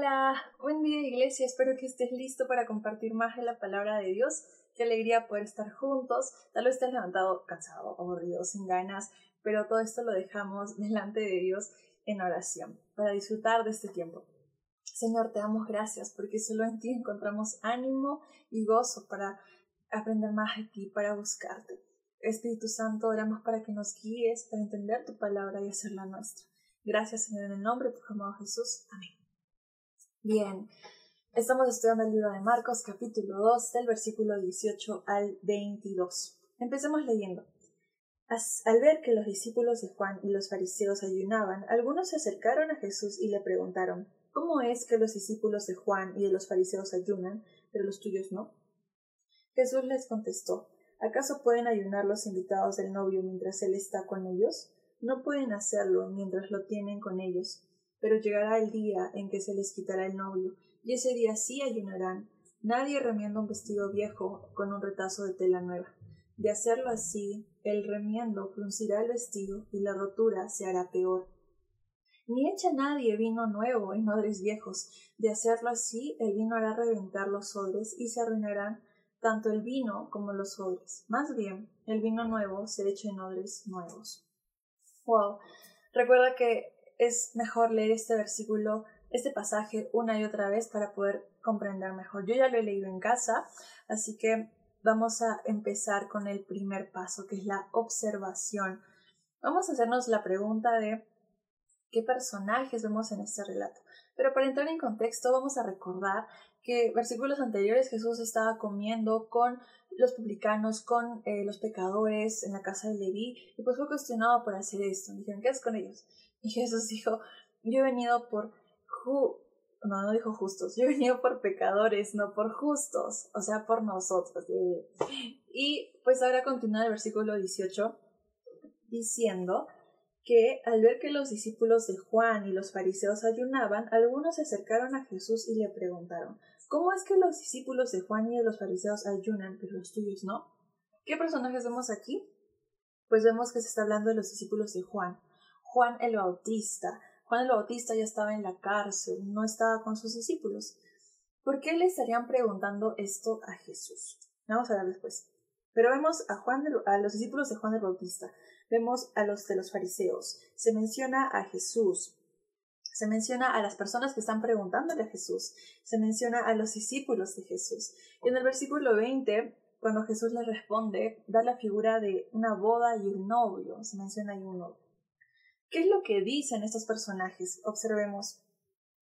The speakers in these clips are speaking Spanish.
Hola, buen día iglesia, espero que estés listo para compartir más de la palabra de Dios. Qué alegría poder estar juntos. Tal vez estés levantado cansado, aburrido, sin ganas, pero todo esto lo dejamos delante de Dios en oración para disfrutar de este tiempo. Señor, te damos gracias porque solo en ti encontramos ánimo y gozo para aprender más de ti, para buscarte. Espíritu Santo, oramos para que nos guíes, para entender tu palabra y hacerla nuestra. Gracias, Señor, en el nombre de tu amado Jesús. Amén. Bien, estamos estudiando el libro de Marcos, capítulo 2, del versículo 18 al 22. Empecemos leyendo. Al ver que los discípulos de Juan y los fariseos ayunaban, algunos se acercaron a Jesús y le preguntaron, ¿Cómo es que los discípulos de Juan y de los fariseos ayunan, pero los tuyos no? Jesús les contestó, ¿acaso pueden ayunar los invitados del novio mientras él está con ellos? No pueden hacerlo mientras lo tienen con ellos pero llegará el día en que se les quitará el novio, y ese día sí ayunarán. Nadie remienda un vestido viejo con un retazo de tela nueva. De hacerlo así, el remiendo fruncirá el vestido y la rotura se hará peor. Ni echa nadie vino nuevo en odres viejos. De hacerlo así, el vino hará reventar los odres y se arruinarán tanto el vino como los odres. Más bien, el vino nuevo se echa en odres nuevos. Wow. Recuerda que es mejor leer este versículo, este pasaje una y otra vez para poder comprender mejor. Yo ya lo he leído en casa, así que vamos a empezar con el primer paso, que es la observación. Vamos a hacernos la pregunta de qué personajes vemos en este relato. Pero para entrar en contexto, vamos a recordar que versículos anteriores Jesús estaba comiendo con los publicanos, con eh, los pecadores en la casa de Leví, y pues fue cuestionado por hacer esto. Dijeron, ¿qué haces con ellos? Y Jesús dijo, yo he venido por no, no dijo justos, yo he venido por pecadores, no por justos, o sea, por nosotros. Y pues ahora continúa el versículo 18 diciendo que al ver que los discípulos de Juan y los fariseos ayunaban, algunos se acercaron a Jesús y le preguntaron, ¿cómo es que los discípulos de Juan y de los fariseos ayunan, pero los tuyos no? ¿Qué personajes vemos aquí? Pues vemos que se está hablando de los discípulos de Juan. Juan el Bautista. Juan el Bautista ya estaba en la cárcel, no estaba con sus discípulos. ¿Por qué le estarían preguntando esto a Jesús? Vamos a ver después. Pero vemos a, Juan a los discípulos de Juan el Bautista, vemos a los de los fariseos, se menciona a Jesús, se menciona a las personas que están preguntándole a Jesús, se menciona a los discípulos de Jesús. Y en el versículo 20, cuando Jesús le responde, da la figura de una boda y un novio, se menciona ahí un novio. ¿Qué es lo que dicen estos personajes? Observemos.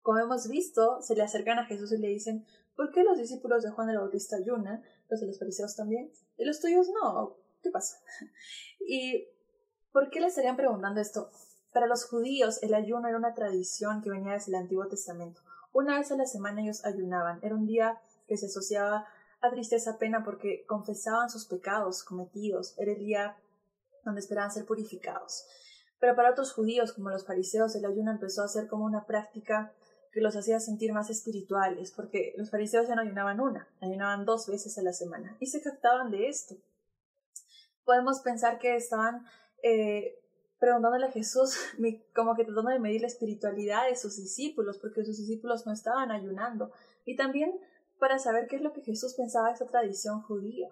Como hemos visto, se le acercan a Jesús y le dicen, ¿por qué los discípulos de Juan el Bautista ayunan? Los de los fariseos también. ¿Y los tuyos no? ¿Qué pasa? ¿Y por qué le estarían preguntando esto? Para los judíos el ayuno era una tradición que venía desde el Antiguo Testamento. Una vez a la semana ellos ayunaban. Era un día que se asociaba a tristeza, pena, porque confesaban sus pecados cometidos. Era el día donde esperaban ser purificados. Pero para otros judíos, como los fariseos, el ayuno empezó a ser como una práctica que los hacía sentir más espirituales, porque los fariseos ya no ayunaban una, ayunaban dos veces a la semana y se jactaban de esto. Podemos pensar que estaban eh, preguntándole a Jesús, como que tratando de medir la espiritualidad de sus discípulos, porque sus discípulos no estaban ayunando, y también para saber qué es lo que Jesús pensaba de esa tradición judía.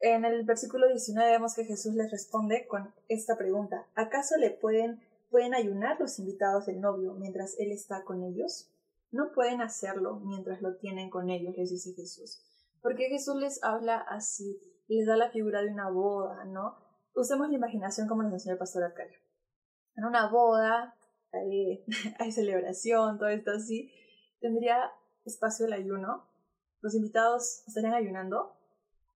En el versículo 19 vemos que Jesús les responde con esta pregunta, ¿acaso le pueden, pueden ayunar los invitados del novio mientras él está con ellos? No pueden hacerlo mientras lo tienen con ellos, les dice Jesús. Porque Jesús les habla así, les da la figura de una boda, ¿no? Usemos la imaginación como nos enseñó el pastor Arcadio. En una boda, hay, hay celebración, todo esto así, tendría espacio el ayuno. Los invitados estarían ayunando,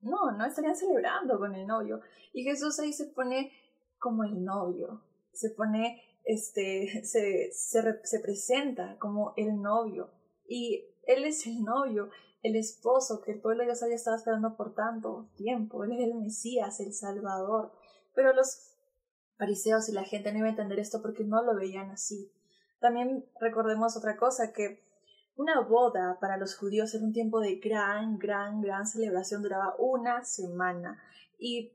no, no estarían celebrando con el novio. Y Jesús ahí se pone como el novio, se pone, este, se, se, se presenta como el novio. Y él es el novio, el esposo que el pueblo de Dios había estado esperando por tanto tiempo. Él es el Mesías, el Salvador. Pero los fariseos y la gente no iba a entender esto porque no lo veían así. También recordemos otra cosa, que una boda para los judíos era un tiempo de gran, gran, gran celebración, duraba una semana y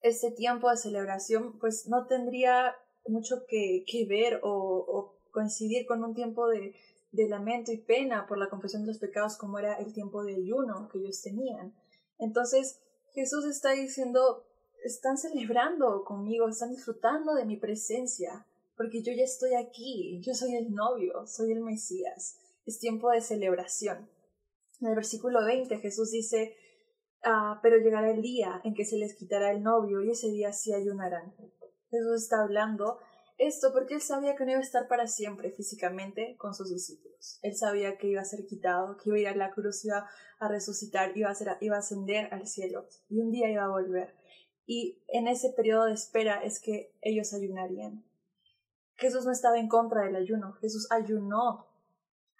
ese tiempo de celebración pues no tendría mucho que, que ver o, coincidir con un tiempo de, de lamento y pena por la confesión de los pecados como era el tiempo de ayuno que ellos tenían. Entonces Jesús está diciendo, están celebrando conmigo, están disfrutando de mi presencia, porque yo ya estoy aquí, yo soy el novio, soy el Mesías. Es tiempo de celebración. En el versículo 20 Jesús dice, ah, pero llegará el día en que se les quitará el novio y ese día sí ayunarán. Jesús está hablando esto porque él sabía que no iba a estar para siempre físicamente con sus discípulos. Él sabía que iba a ser quitado, que iba a ir a la cruz, iba a resucitar, iba a, iba a ascender al cielo y un día iba a volver. Y en ese periodo de espera es que ellos ayunarían. Jesús no estaba en contra del ayuno, Jesús ayunó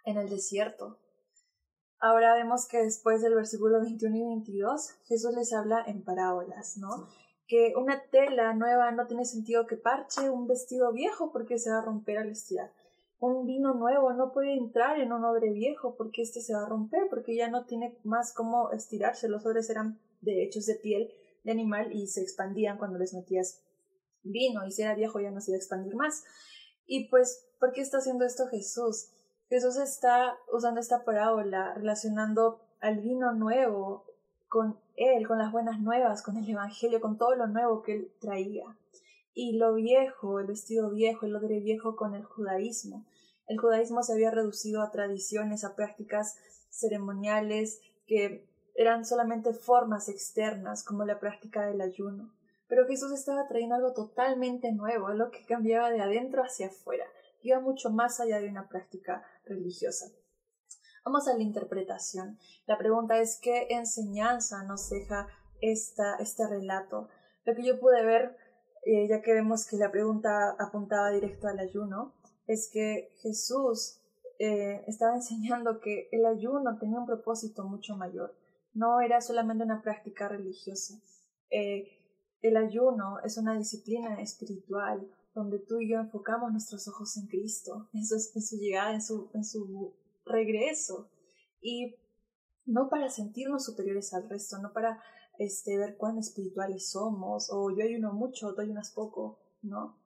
en el desierto. Ahora vemos que después del versículo 21 y 22, Jesús les habla en parábolas, ¿no? que una tela nueva no tiene sentido que parche un vestido viejo porque se va a romper al estirar. Un vino nuevo no puede entrar en un odre viejo porque este se va a romper, porque ya no tiene más cómo estirarse. Los odres eran de hechos de piel de animal y se expandían cuando les metías vino y si era viejo ya no se iba a expandir más. Y pues, ¿por qué está haciendo esto Jesús? Jesús está usando esta parábola relacionando al vino nuevo con él, con las buenas nuevas, con el Evangelio, con todo lo nuevo que él traía. Y lo viejo, el vestido viejo, el odre viejo con el judaísmo. El judaísmo se había reducido a tradiciones, a prácticas ceremoniales que eran solamente formas externas, como la práctica del ayuno. Pero Jesús estaba trayendo algo totalmente nuevo, lo que cambiaba de adentro hacia afuera, iba mucho más allá de una práctica religiosa. Vamos a la interpretación. La pregunta es qué enseñanza nos deja esta, este relato. Lo que yo pude ver, eh, ya que vemos que la pregunta apuntaba directo al ayuno, es que Jesús eh, estaba enseñando que el ayuno tenía un propósito mucho mayor. No era solamente una práctica religiosa. Eh, el ayuno es una disciplina espiritual donde tú y yo enfocamos nuestros ojos en Cristo, en su, llegada, en su, regreso y no para sentirnos superiores al resto, no para este, ver cuán espirituales somos o yo ayuno mucho, tú ayunas poco, no.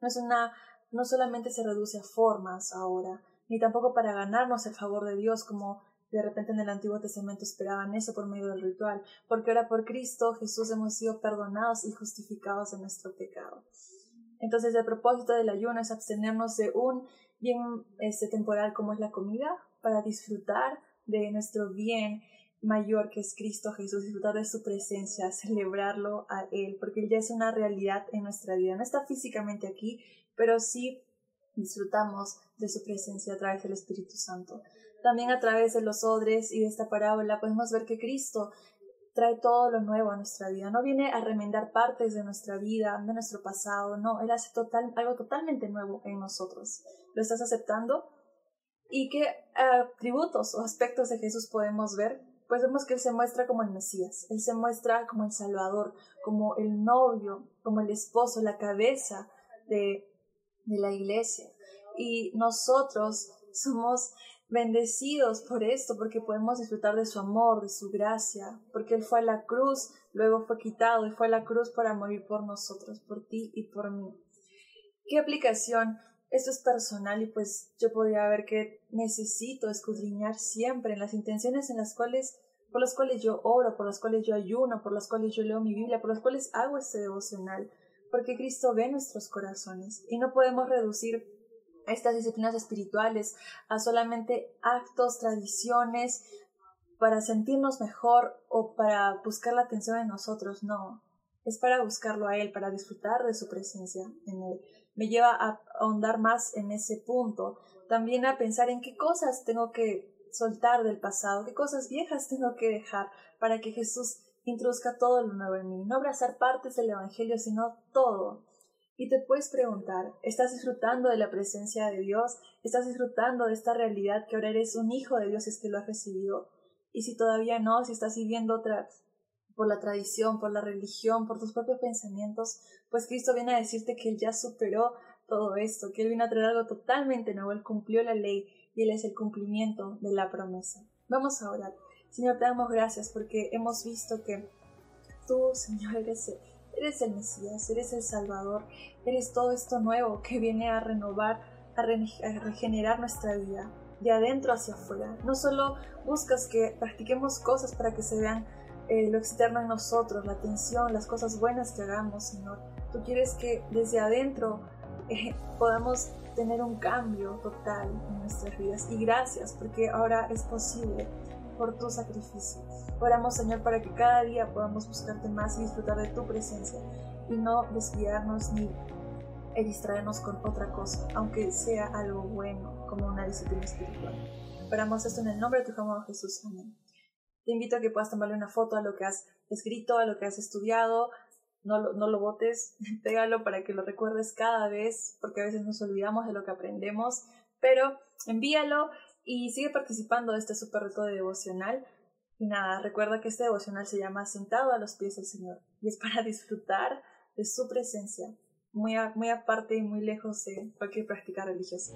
No es una, no solamente se reduce a formas ahora, ni tampoco para ganarnos el favor de Dios como de repente en el Antiguo Testamento esperaban eso por medio del ritual, porque ahora por Cristo Jesús hemos sido perdonados y justificados de nuestro pecado. Entonces el propósito del ayuno es abstenernos de un bien este, temporal como es la comida, para disfrutar de nuestro bien mayor que es Cristo Jesús, disfrutar de su presencia, celebrarlo a Él, porque Él ya es una realidad en nuestra vida. No está físicamente aquí, pero sí disfrutamos de su presencia a través del Espíritu Santo. También a través de los odres y de esta parábola podemos ver que Cristo trae todo lo nuevo a nuestra vida. No viene a remendar partes de nuestra vida, de nuestro pasado, no, Él hace total, algo totalmente nuevo en nosotros. ¿Lo estás aceptando? ¿Y qué atributos o aspectos de Jesús podemos ver? Pues vemos que Él se muestra como el Mesías, Él se muestra como el Salvador, como el novio, como el esposo, la cabeza de, de la iglesia. Y nosotros somos bendecidos por esto, porque podemos disfrutar de su amor, de su gracia, porque Él fue a la cruz, luego fue quitado y fue a la cruz para morir por nosotros, por ti y por mí. ¿Qué aplicación esto es personal y pues yo podría ver que necesito escudriñar siempre en las intenciones en las cuales por las cuales yo oro, por las cuales yo ayuno, por las cuales yo leo mi Biblia, por las cuales hago este devocional, porque Cristo ve nuestros corazones y no podemos reducir estas disciplinas espirituales a solamente actos, tradiciones para sentirnos mejor o para buscar la atención en nosotros, no, es para buscarlo a Él, para disfrutar de su presencia en Él. Me lleva a ahondar más en ese punto, también a pensar en qué cosas tengo que soltar del pasado, qué cosas viejas tengo que dejar para que Jesús introduzca todo lo nuevo en mí, no abrazar partes del Evangelio, sino todo. Y te puedes preguntar, ¿estás disfrutando de la presencia de Dios? ¿Estás disfrutando de esta realidad que ahora eres un hijo de Dios es que lo has recibido? Y si todavía no, si estás viviendo otra por la tradición, por la religión, por tus propios pensamientos, pues Cristo viene a decirte que Él ya superó todo esto, que Él vino a traer algo totalmente nuevo, Él cumplió la ley y Él es el cumplimiento de la promesa. Vamos a orar. Señor, te damos gracias porque hemos visto que tú, Señor, eres, eres el Mesías, eres el Salvador, eres todo esto nuevo que viene a renovar, a regenerar nuestra vida. de adentro hacia afuera. No solo buscas que practiquemos cosas para que se vean eh, lo externo en nosotros, la atención, las cosas buenas que hagamos, Señor. Tú quieres que desde adentro eh, podamos tener un cambio total en nuestras vidas. Y gracias porque ahora es posible por tu sacrificio. Oramos, Señor, para que cada día podamos buscarte más y disfrutar de tu presencia y no desviarnos ni distraernos con otra cosa, aunque sea algo bueno, como una disciplina espiritual. Oramos esto en el nombre de tu amado Jesús. Amén. Te invito a que puedas tomarle una foto a lo que has escrito, a lo que has estudiado. No lo, no lo botes, pégalo para que lo recuerdes cada vez, porque a veces nos olvidamos de lo que aprendemos. Pero envíalo y sigue participando de este super reto de devocional. Y nada, recuerda que este devocional se llama Sentado a los pies del Señor y es para disfrutar de su presencia, muy, muy aparte y muy lejos de cualquier práctica religiosa.